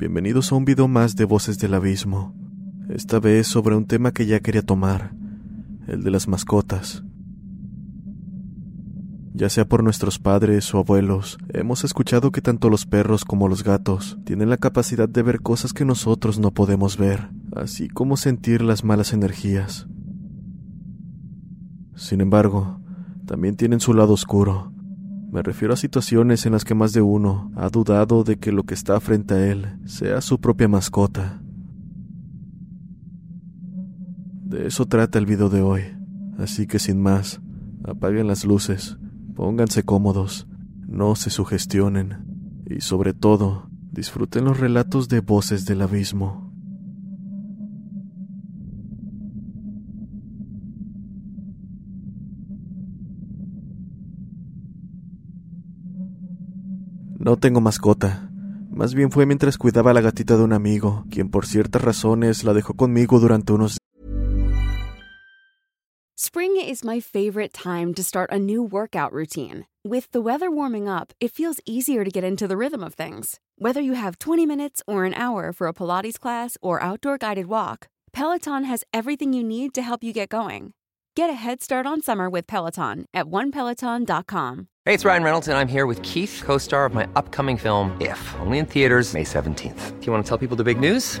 Bienvenidos a un video más de Voces del Abismo. Esta vez sobre un tema que ya quería tomar, el de las mascotas. Ya sea por nuestros padres o abuelos, hemos escuchado que tanto los perros como los gatos tienen la capacidad de ver cosas que nosotros no podemos ver, así como sentir las malas energías. Sin embargo, también tienen su lado oscuro, me refiero a situaciones en las que más de uno ha dudado de que lo que está frente a él sea su propia mascota. De eso trata el video de hoy, así que sin más, apaguen las luces, pónganse cómodos, no se sugestionen y sobre todo, disfruten los relatos de voces del abismo. No tengo mascota. Más bien fue mientras cuidaba a la gatita de un amigo, quien por ciertas razones la dejó conmigo durante unos Spring is my favorite time to start a new workout routine. With the weather warming up, it feels easier to get into the rhythm of things. Whether you have 20 minutes or an hour for a Pilates class or outdoor guided walk, Peloton has everything you need to help you get going. Get a head start on summer with Peloton at onepeloton.com. Hey, it's Ryan Reynolds, and I'm here with Keith, co star of my upcoming film, If, only in theaters, May 17th. Do you want to tell people the big news?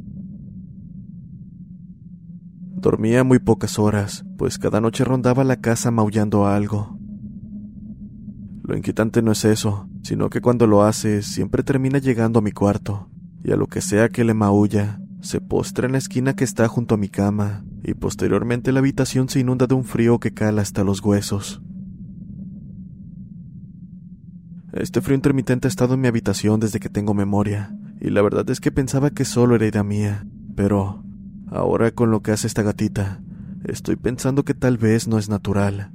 Dormía muy pocas horas, pues cada noche rondaba la casa maullando algo. Lo inquietante no es eso, sino que cuando lo hace siempre termina llegando a mi cuarto, y a lo que sea que le maulla, se postra en la esquina que está junto a mi cama, y posteriormente la habitación se inunda de un frío que cala hasta los huesos. Este frío intermitente ha estado en mi habitación desde que tengo memoria, y la verdad es que pensaba que solo era idea mía, pero ahora con lo que hace esta gatita, estoy pensando que tal vez no es natural.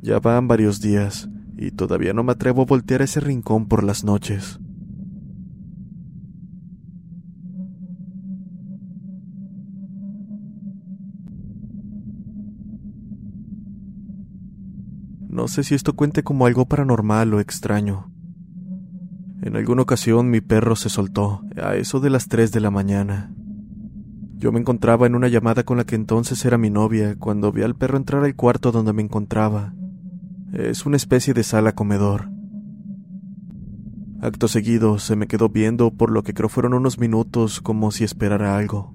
Ya van varios días, y todavía no me atrevo a voltear ese rincón por las noches. No sé si esto cuente como algo paranormal o extraño. En alguna ocasión mi perro se soltó, a eso de las 3 de la mañana. Yo me encontraba en una llamada con la que entonces era mi novia cuando vi al perro entrar al cuarto donde me encontraba. Es una especie de sala comedor. Acto seguido se me quedó viendo por lo que creo fueron unos minutos como si esperara algo.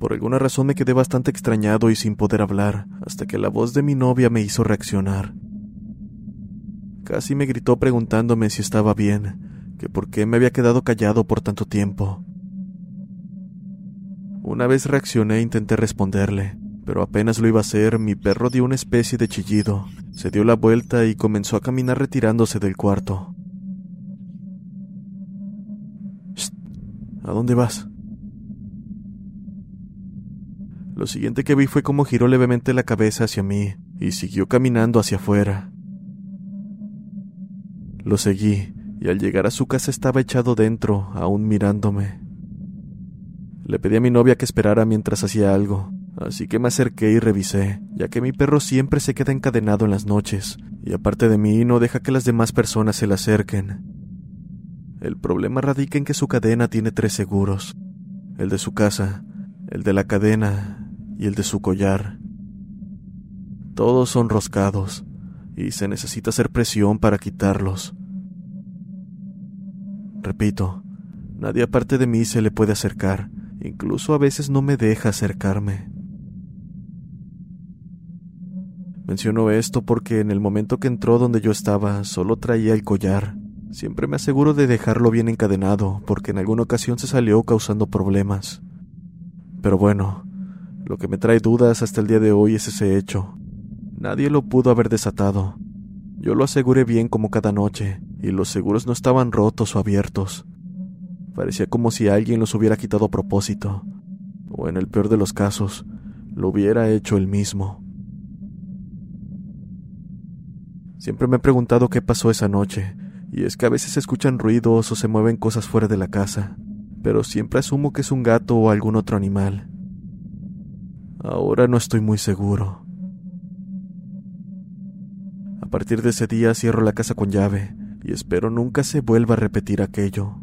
Por alguna razón me quedé bastante extrañado y sin poder hablar, hasta que la voz de mi novia me hizo reaccionar. Casi me gritó preguntándome si estaba bien, que por qué me había quedado callado por tanto tiempo. Una vez reaccioné e intenté responderle, pero apenas lo iba a hacer, mi perro dio una especie de chillido, se dio la vuelta y comenzó a caminar retirándose del cuarto. ¿A dónde vas? Lo siguiente que vi fue cómo giró levemente la cabeza hacia mí y siguió caminando hacia afuera. Lo seguí y al llegar a su casa estaba echado dentro, aún mirándome. Le pedí a mi novia que esperara mientras hacía algo, así que me acerqué y revisé, ya que mi perro siempre se queda encadenado en las noches, y aparte de mí no deja que las demás personas se le acerquen. El problema radica en que su cadena tiene tres seguros, el de su casa, el de la cadena y el de su collar. Todos son roscados, y se necesita hacer presión para quitarlos. Repito, nadie aparte de mí se le puede acercar, Incluso a veces no me deja acercarme. Menciono esto porque en el momento que entró donde yo estaba solo traía el collar. Siempre me aseguro de dejarlo bien encadenado porque en alguna ocasión se salió causando problemas. Pero bueno, lo que me trae dudas hasta el día de hoy es ese hecho. Nadie lo pudo haber desatado. Yo lo aseguré bien como cada noche, y los seguros no estaban rotos o abiertos. Parecía como si alguien los hubiera quitado a propósito, o en el peor de los casos, lo hubiera hecho él mismo. Siempre me he preguntado qué pasó esa noche, y es que a veces se escuchan ruidos o se mueven cosas fuera de la casa, pero siempre asumo que es un gato o algún otro animal. Ahora no estoy muy seguro. Partir de ese día cierro la casa con llave y espero nunca se vuelva a repetir aquello.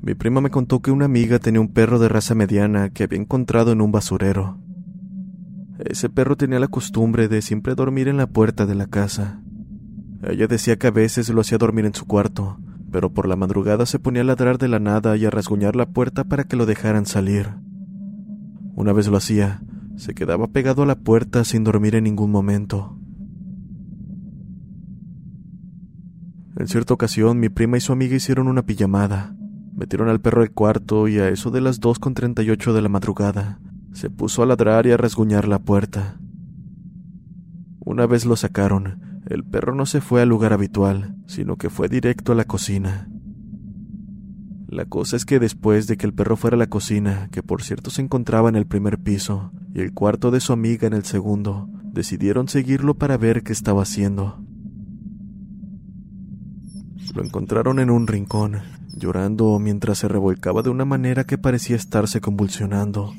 Mi prima me contó que una amiga tenía un perro de raza mediana que había encontrado en un basurero. Ese perro tenía la costumbre de siempre dormir en la puerta de la casa. Ella decía que a veces lo hacía dormir en su cuarto, pero por la madrugada se ponía a ladrar de la nada y a rasguñar la puerta para que lo dejaran salir. Una vez lo hacía, se quedaba pegado a la puerta sin dormir en ningún momento. En cierta ocasión, mi prima y su amiga hicieron una pijamada. Metieron al perro al cuarto y a eso de las 2.38 de la madrugada se puso a ladrar y a rasguñar la puerta. Una vez lo sacaron, el perro no se fue al lugar habitual, sino que fue directo a la cocina. La cosa es que después de que el perro fuera a la cocina, que por cierto se encontraba en el primer piso, y el cuarto de su amiga en el segundo, decidieron seguirlo para ver qué estaba haciendo. Lo encontraron en un rincón, llorando mientras se revolcaba de una manera que parecía estarse convulsionando.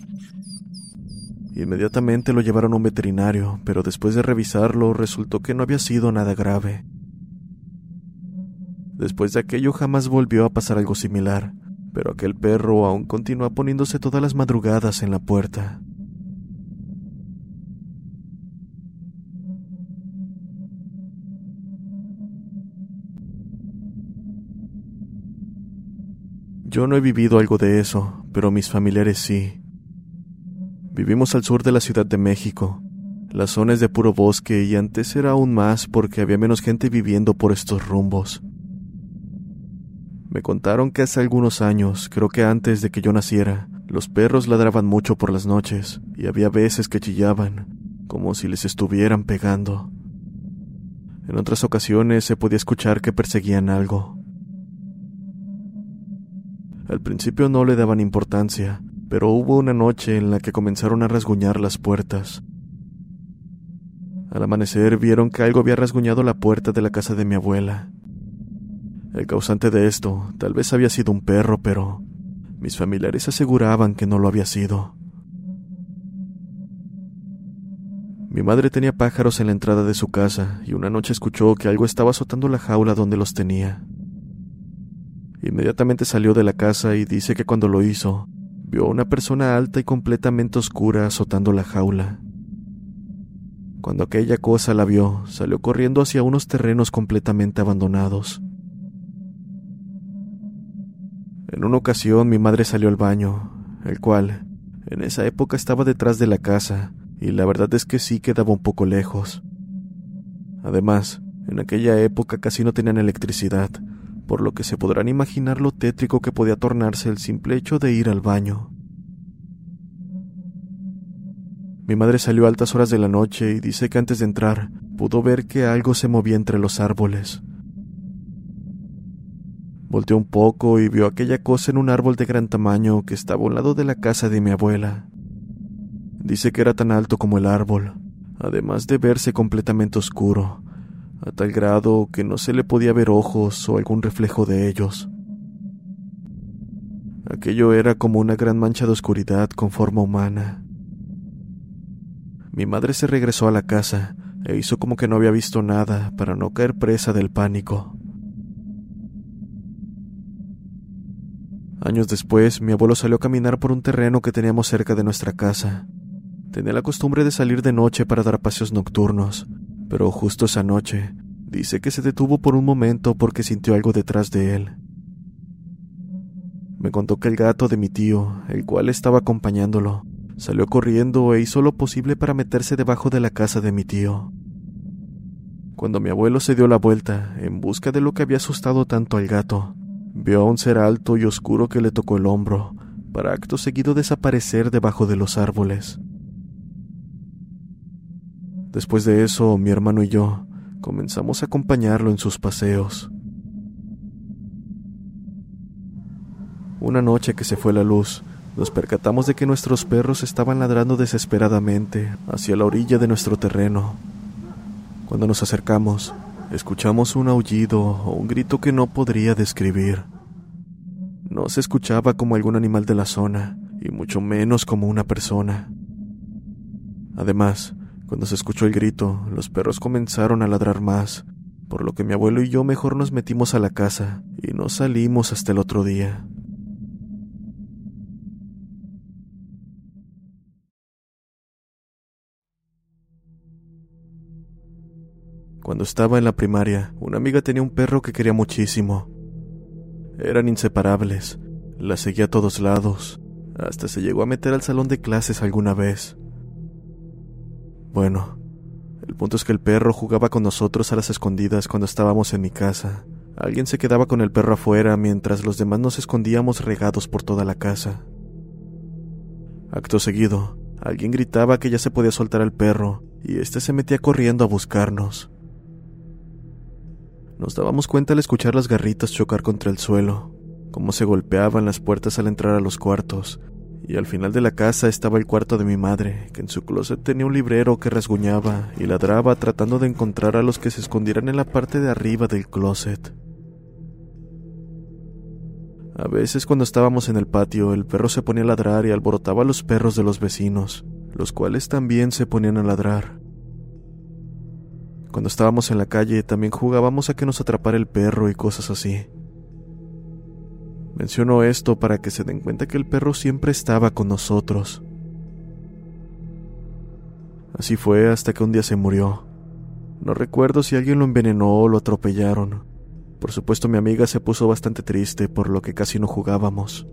Inmediatamente lo llevaron a un veterinario, pero después de revisarlo resultó que no había sido nada grave. Después de aquello jamás volvió a pasar algo similar, pero aquel perro aún continúa poniéndose todas las madrugadas en la puerta. Yo no he vivido algo de eso, pero mis familiares sí. Vivimos al sur de la Ciudad de México. La zona es de puro bosque y antes era aún más porque había menos gente viviendo por estos rumbos. Me contaron que hace algunos años, creo que antes de que yo naciera, los perros ladraban mucho por las noches y había veces que chillaban, como si les estuvieran pegando. En otras ocasiones se podía escuchar que perseguían algo. Al principio no le daban importancia, pero hubo una noche en la que comenzaron a rasguñar las puertas. Al amanecer vieron que algo había rasguñado la puerta de la casa de mi abuela. El causante de esto tal vez había sido un perro, pero mis familiares aseguraban que no lo había sido. Mi madre tenía pájaros en la entrada de su casa y una noche escuchó que algo estaba azotando la jaula donde los tenía. Inmediatamente salió de la casa y dice que cuando lo hizo, vio a una persona alta y completamente oscura azotando la jaula. Cuando aquella cosa la vio, salió corriendo hacia unos terrenos completamente abandonados. En una ocasión mi madre salió al baño, el cual, en esa época estaba detrás de la casa, y la verdad es que sí quedaba un poco lejos. Además, en aquella época casi no tenían electricidad, por lo que se podrán imaginar lo tétrico que podía tornarse el simple hecho de ir al baño. Mi madre salió a altas horas de la noche y dice que antes de entrar pudo ver que algo se movía entre los árboles. Volteó un poco y vio aquella cosa en un árbol de gran tamaño que estaba a un lado de la casa de mi abuela. Dice que era tan alto como el árbol, además de verse completamente oscuro, a tal grado que no se le podía ver ojos o algún reflejo de ellos. Aquello era como una gran mancha de oscuridad con forma humana. Mi madre se regresó a la casa e hizo como que no había visto nada para no caer presa del pánico. Años después, mi abuelo salió a caminar por un terreno que teníamos cerca de nuestra casa. tenía la costumbre de salir de noche para dar paseos nocturnos, pero justo esa noche dice que se detuvo por un momento porque sintió algo detrás de él. Me contó que el gato de mi tío, el cual estaba acompañándolo, salió corriendo e hizo lo posible para meterse debajo de la casa de mi tío. Cuando mi abuelo se dio la vuelta, en busca de lo que había asustado tanto al gato, vio a un ser alto y oscuro que le tocó el hombro, para acto seguido desaparecer debajo de los árboles. Después de eso, mi hermano y yo comenzamos a acompañarlo en sus paseos. Una noche que se fue la luz, nos percatamos de que nuestros perros estaban ladrando desesperadamente hacia la orilla de nuestro terreno. Cuando nos acercamos, escuchamos un aullido o un grito que no podría describir. No se escuchaba como algún animal de la zona, y mucho menos como una persona. Además, cuando se escuchó el grito, los perros comenzaron a ladrar más, por lo que mi abuelo y yo mejor nos metimos a la casa y no salimos hasta el otro día. Cuando estaba en la primaria, una amiga tenía un perro que quería muchísimo. Eran inseparables, la seguía a todos lados, hasta se llegó a meter al salón de clases alguna vez. Bueno, el punto es que el perro jugaba con nosotros a las escondidas cuando estábamos en mi casa. Alguien se quedaba con el perro afuera mientras los demás nos escondíamos regados por toda la casa. Acto seguido, alguien gritaba que ya se podía soltar al perro y éste se metía corriendo a buscarnos. Nos dábamos cuenta al escuchar las garritas chocar contra el suelo, cómo se golpeaban las puertas al entrar a los cuartos, y al final de la casa estaba el cuarto de mi madre, que en su closet tenía un librero que rasguñaba y ladraba tratando de encontrar a los que se escondieran en la parte de arriba del closet. A veces cuando estábamos en el patio, el perro se ponía a ladrar y alborotaba a los perros de los vecinos, los cuales también se ponían a ladrar. Cuando estábamos en la calle también jugábamos a que nos atrapara el perro y cosas así. Menciono esto para que se den cuenta que el perro siempre estaba con nosotros. Así fue hasta que un día se murió. No recuerdo si alguien lo envenenó o lo atropellaron. Por supuesto mi amiga se puso bastante triste por lo que casi no jugábamos.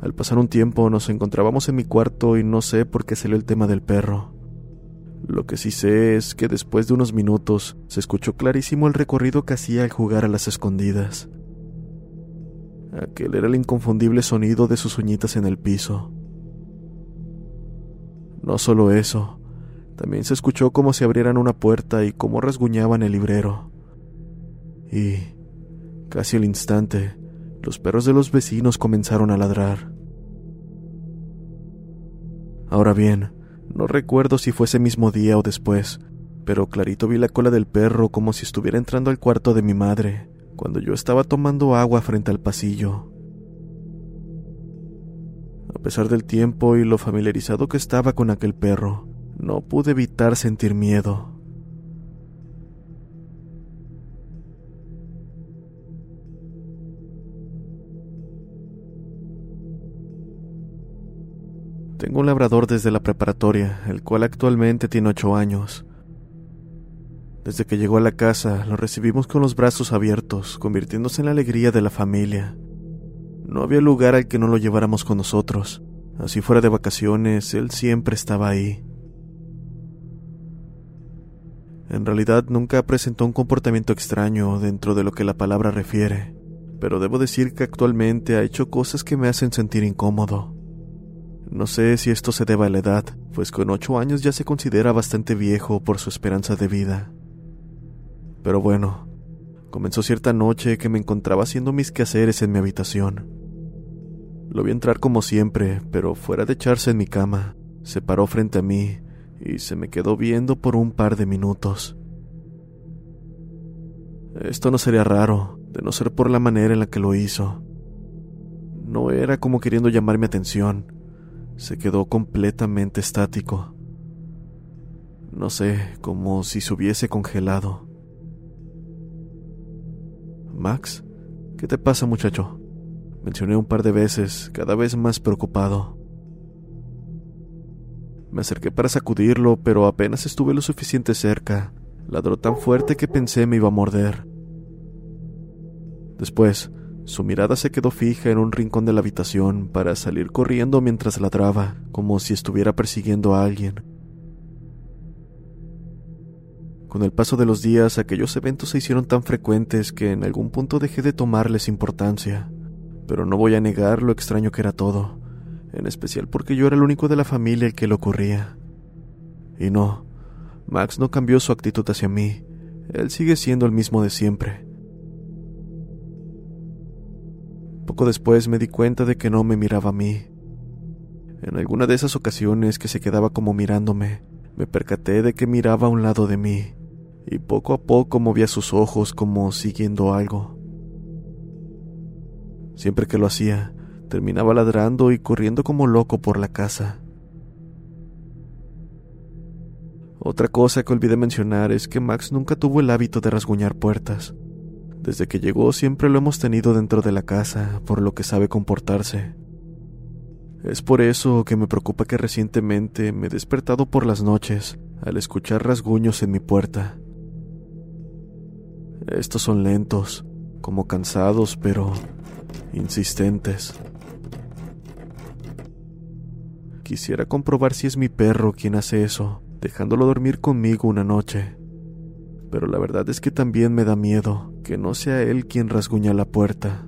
Al pasar un tiempo nos encontrábamos en mi cuarto y no sé por qué salió el tema del perro. Lo que sí sé es que después de unos minutos se escuchó clarísimo el recorrido que hacía al jugar a las escondidas. Aquel era el inconfundible sonido de sus uñitas en el piso. No solo eso, también se escuchó como si abrieran una puerta y cómo rasguñaban el librero. Y, casi al instante, los perros de los vecinos comenzaron a ladrar. Ahora bien, no recuerdo si fue ese mismo día o después, pero clarito vi la cola del perro como si estuviera entrando al cuarto de mi madre, cuando yo estaba tomando agua frente al pasillo. A pesar del tiempo y lo familiarizado que estaba con aquel perro, no pude evitar sentir miedo. Tengo un labrador desde la preparatoria, el cual actualmente tiene ocho años. Desde que llegó a la casa, lo recibimos con los brazos abiertos, convirtiéndose en la alegría de la familia. No había lugar al que no lo lleváramos con nosotros. Así fuera de vacaciones, él siempre estaba ahí. En realidad nunca presentó un comportamiento extraño dentro de lo que la palabra refiere, pero debo decir que actualmente ha hecho cosas que me hacen sentir incómodo. No sé si esto se deba a la edad, pues con ocho años ya se considera bastante viejo por su esperanza de vida. Pero bueno, comenzó cierta noche que me encontraba haciendo mis quehaceres en mi habitación. Lo vi entrar como siempre, pero fuera de echarse en mi cama, se paró frente a mí y se me quedó viendo por un par de minutos. Esto no sería raro, de no ser por la manera en la que lo hizo. No era como queriendo llamar mi atención, se quedó completamente estático. No sé, como si se hubiese congelado. Max, ¿qué te pasa muchacho? Mencioné un par de veces, cada vez más preocupado. Me acerqué para sacudirlo, pero apenas estuve lo suficiente cerca. Ladró tan fuerte que pensé me iba a morder. Después, su mirada se quedó fija en un rincón de la habitación para salir corriendo mientras ladraba, como si estuviera persiguiendo a alguien. Con el paso de los días, aquellos eventos se hicieron tan frecuentes que en algún punto dejé de tomarles importancia. Pero no voy a negar lo extraño que era todo, en especial porque yo era el único de la familia el que le ocurría. Y no, Max no cambió su actitud hacia mí, él sigue siendo el mismo de siempre. Poco después me di cuenta de que no me miraba a mí. En alguna de esas ocasiones que se quedaba como mirándome, me percaté de que miraba a un lado de mí y poco a poco movía sus ojos como siguiendo algo. Siempre que lo hacía, terminaba ladrando y corriendo como loco por la casa. Otra cosa que olvidé mencionar es que Max nunca tuvo el hábito de rasguñar puertas. Desde que llegó siempre lo hemos tenido dentro de la casa, por lo que sabe comportarse. Es por eso que me preocupa que recientemente me he despertado por las noches al escuchar rasguños en mi puerta. Estos son lentos, como cansados, pero insistentes. Quisiera comprobar si es mi perro quien hace eso, dejándolo dormir conmigo una noche. Pero la verdad es que también me da miedo que no sea él quien rasguña la puerta.